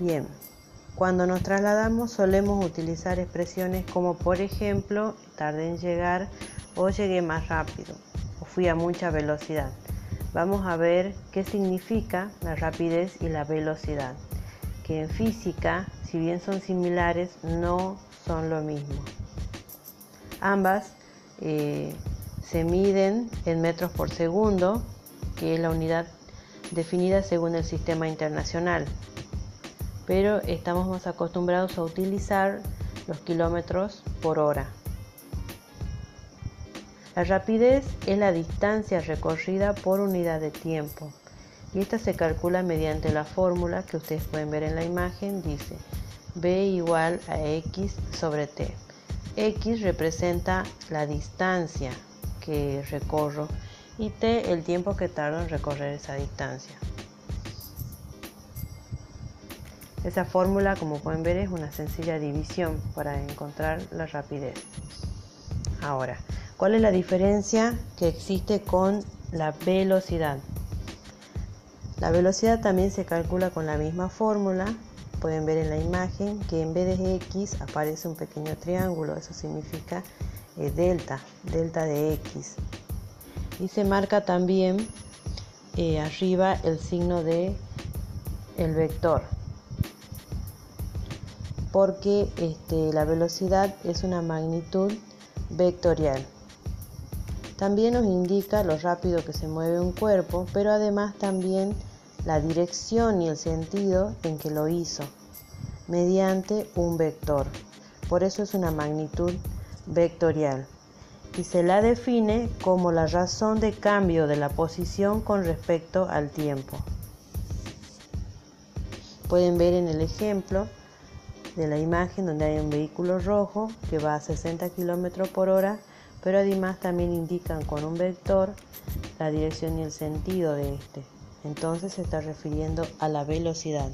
Bien, cuando nos trasladamos solemos utilizar expresiones como por ejemplo tardé en llegar o llegué más rápido o fui a mucha velocidad. Vamos a ver qué significa la rapidez y la velocidad, que en física, si bien son similares, no son lo mismo. Ambas eh, se miden en metros por segundo, que es la unidad definida según el sistema internacional, pero estamos más acostumbrados a utilizar los kilómetros por hora. La rapidez es la distancia recorrida por unidad de tiempo y esta se calcula mediante la fórmula que ustedes pueden ver en la imagen, dice b igual a x sobre t. x representa la distancia que recorro y t el tiempo que tardo en recorrer esa distancia. Esa fórmula, como pueden ver, es una sencilla división para encontrar la rapidez. Ahora, ¿Cuál es la diferencia que existe con la velocidad? La velocidad también se calcula con la misma fórmula. Pueden ver en la imagen que en vez de x aparece un pequeño triángulo. Eso significa eh, delta, delta de x. Y se marca también eh, arriba el signo de vector. Porque este, la velocidad es una magnitud vectorial. También nos indica lo rápido que se mueve un cuerpo, pero además también la dirección y el sentido en que lo hizo, mediante un vector. Por eso es una magnitud vectorial. Y se la define como la razón de cambio de la posición con respecto al tiempo. Pueden ver en el ejemplo de la imagen donde hay un vehículo rojo que va a 60 km por hora pero además también indican con un vector la dirección y el sentido de este. Entonces se está refiriendo a la velocidad.